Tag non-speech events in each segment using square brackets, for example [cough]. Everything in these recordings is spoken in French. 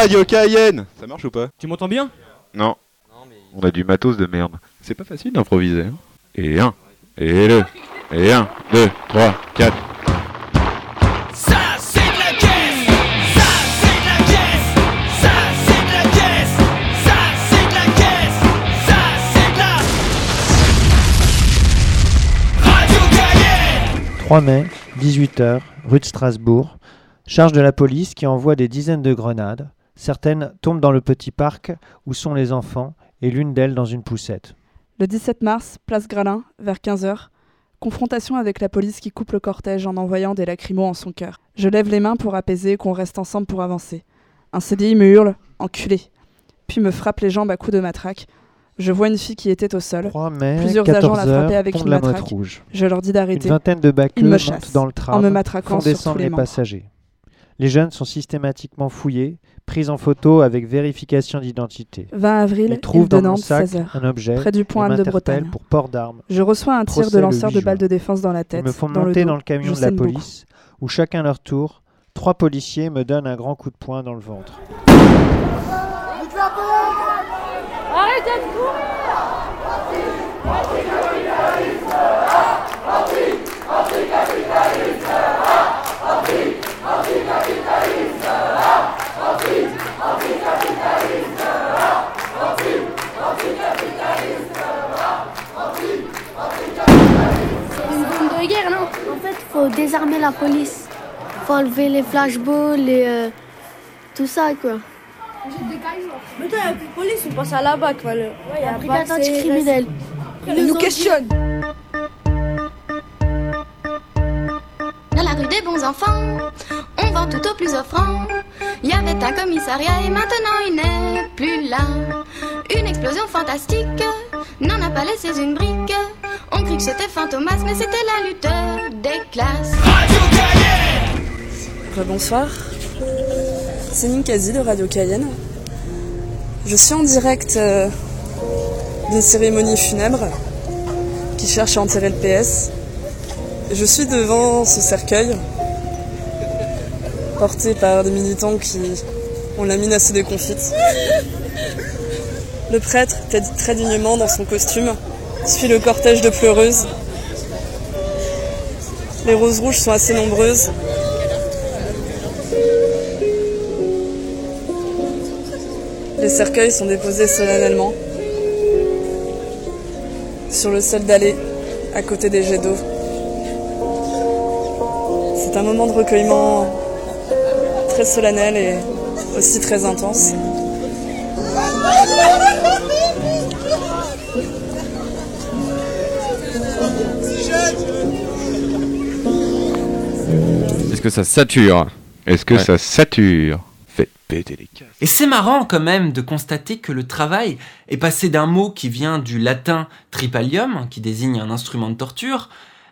Radio Cayenne Ça marche ou pas Tu m'entends bien Non. On a du matos de merde. C'est pas facile d'improviser. hein. Et un, et deux, et un, deux, trois, quatre. Ça c'est de la caisse, ça c'est de la caisse, ça c'est de la caisse, ça c'est de la caisse, ça c'est de la Radio Cayenne. 3 mai, 18h, rue de Strasbourg. Charge de la police qui envoie des dizaines de grenades. Certaines tombent dans le petit parc où sont les enfants et l'une d'elles dans une poussette. Le 17 mars, place Gralin, vers 15h, confrontation avec la police qui coupe le cortège en envoyant des lacrymos en son cœur. Je lève les mains pour apaiser qu'on reste ensemble pour avancer. Un CDI me hurle Enculé puis me frappe les jambes à coups de matraque. Je vois une fille qui était au sol. 3 mai, Plusieurs 14 agents la frappaient avec une matraque. Rouge. Je leur dis Une d'arrêter. vingtaine de Ils me chassent, dans le tram, en me matraquant sur tous les les membres. passagers. Les jeunes sont systématiquement fouillés, pris en photo avec vérification d'identité. 20 avril, Ils trouvent île de dans mon Nantes, sac 16h. un objet Près du point de Bretagne. pour port d'armes. Je reçois un tir de lanceur 8 de balles de défense dans la tête. Ils me font dans monter le dans le camion Je de la beaucoup. police, où chacun leur tour, trois policiers me donnent un grand coup de poing dans le ventre. Arrêtez de courir Une bombe de guerre, non En fait, faut désarmer la police. Faut enlever les flashballs et euh, tout ça, quoi. Mais toi, de police, on passe à la BAC, voilà. Ouais, y a Brigade anticriminelle. Ils nous questionnent. Dans la rue des bons enfants, on vend tout au plus offrant. Il y avait un commissariat et maintenant il n'est plus là. Une explosion fantastique n'en a pas laissé une brique. Que c'était fantomas, mais c'était la lutte des classes. Bonsoir. C'est Ninkasi de Radio Cayenne. Je suis en direct euh, d'une cérémonie funèbre qui cherche à enterrer le PS. Je suis devant ce cercueil porté par des militants qui ont la mine assez déconfite. Le prêtre, très dignement dans son costume, suit le cortège de pleureuses. Les roses rouges sont assez nombreuses. Les cercueils sont déposés solennellement sur le sol d'allée à côté des jets d'eau. C'est un moment de recueillement très solennel et aussi très intense. Est-ce que ça sature Est-ce que Ouais. ça sature Faites péter les casques. Et c'est marrant quand même de constater que le travail est passé d'un mot qui vient du latin tripalium, qui désigne un instrument de torture,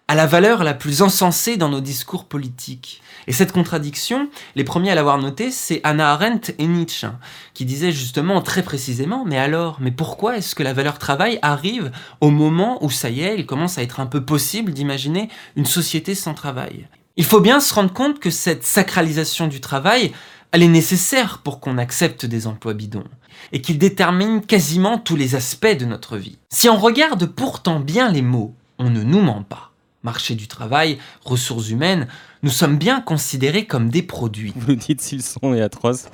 à la valeur la plus encensée dans nos discours politiques. Et cette contradiction, les premiers à l'avoir notée, c'est Hannah Arendt et Nietzsche, hein, qui disaient justement très précisément, mais alors, mais pourquoi est-ce que la valeur travail arrive au moment où ça y est, il commence à être un peu possible d'imaginer une société sans travail? Il faut bien se rendre compte que cette sacralisation du travail, elle est nécessaire pour qu'on accepte des emplois bidons et qu'il détermine quasiment tous les aspects de notre vie. Si on regarde pourtant bien les mots, on ne nous ment pas. Marché du travail, ressources humaines, nous sommes bien considérés comme des produits. Vous dites si le son est atroce.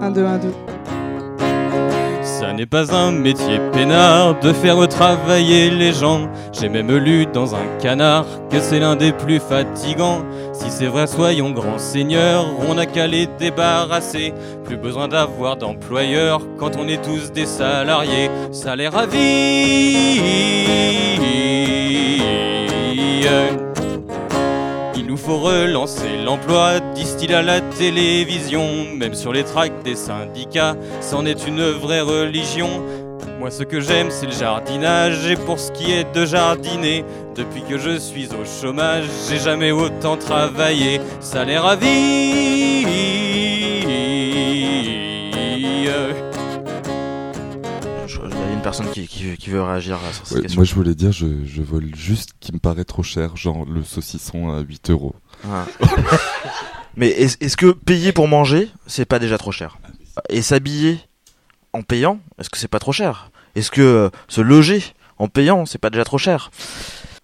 1, 2, 1, 2. Ça n'est pas un métier peinard de faire travailler les gens. J'ai même lu dans un canard que c'est l'un des plus fatigants. Si c'est vrai, soyons grands seigneurs, on n'a qu'à les débarrasser. Plus besoin d'avoir d'employeurs quand on est tous des salariés. Salaire à vie. Il nous faut relancer l'emploi, disent-ils à la télévision. Même sur les tracts des syndicats, c'en est une vraie religion. Moi, ce que j'aime, c'est le jardinage. Et pour ce qui est de jardiner, depuis que je suis au chômage, j'ai jamais autant travaillé. Salaire à vie. Personne qui, qui, qui veut réagir sur cette Ouais, question. moi je voulais dire, je, je vole juste qui me paraît trop cher, genre le saucisson à 8 euros. Ah. [laughs] Mais est- est-ce que payer pour manger, c'est pas déjà trop cher? Et s'habiller en payant, est-ce que c'est pas trop cher? Est-ce que euh, se loger en payant, c'est pas déjà trop cher?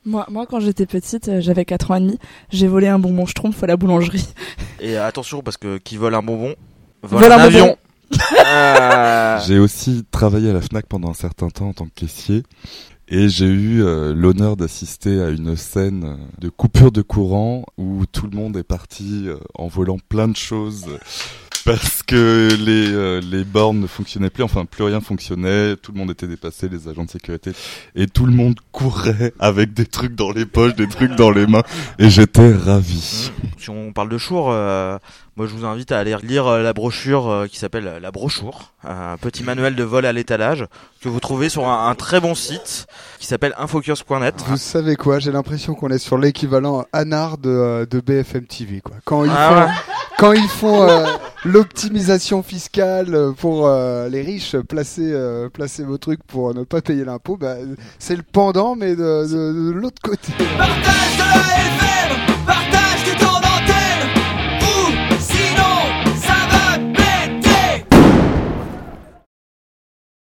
Moi, moi, quand j'étais petite, euh, j'avais 4 ans et demi, j'ai volé un bonbon schtroumpf à la boulangerie. Et attention, parce que qui vole un bonbon, vole, Vole un, un bonbon. avion. [laughs] J'ai aussi travaillé à la FNAC pendant un certain temps en tant que caissier. Et j'ai eu euh, l'honneur d'assister à une scène de coupure de courant où tout le monde est parti euh, en volant plein de choses parce que les, euh, les bornes ne fonctionnaient plus, enfin plus rien fonctionnait, tout le monde était dépassé, les agents de sécurité, et tout le monde courait avec des trucs dans les poches, des trucs dans les mains, et j'étais ravi. si on parle de Chour, euh, moi je vous invite à aller lire euh, la brochure euh, qui s'appelle euh, La Brochure, un petit manuel de vol à l'étalage que vous trouvez sur un, un très bon site qui s'appelle infocus.net. Vous savez quoi? J'ai l'impression qu'on est sur l'équivalent anard de, euh, de BFM TV. Quoi. Quand ils Ah font, ouais. Quand ils font euh, l'optimisation fiscale euh, pour euh, les riches, placer, euh, vos trucs pour ne pas payer l'impôt, bah, c'est le pendant, mais de, de- de l'autre côté. Partage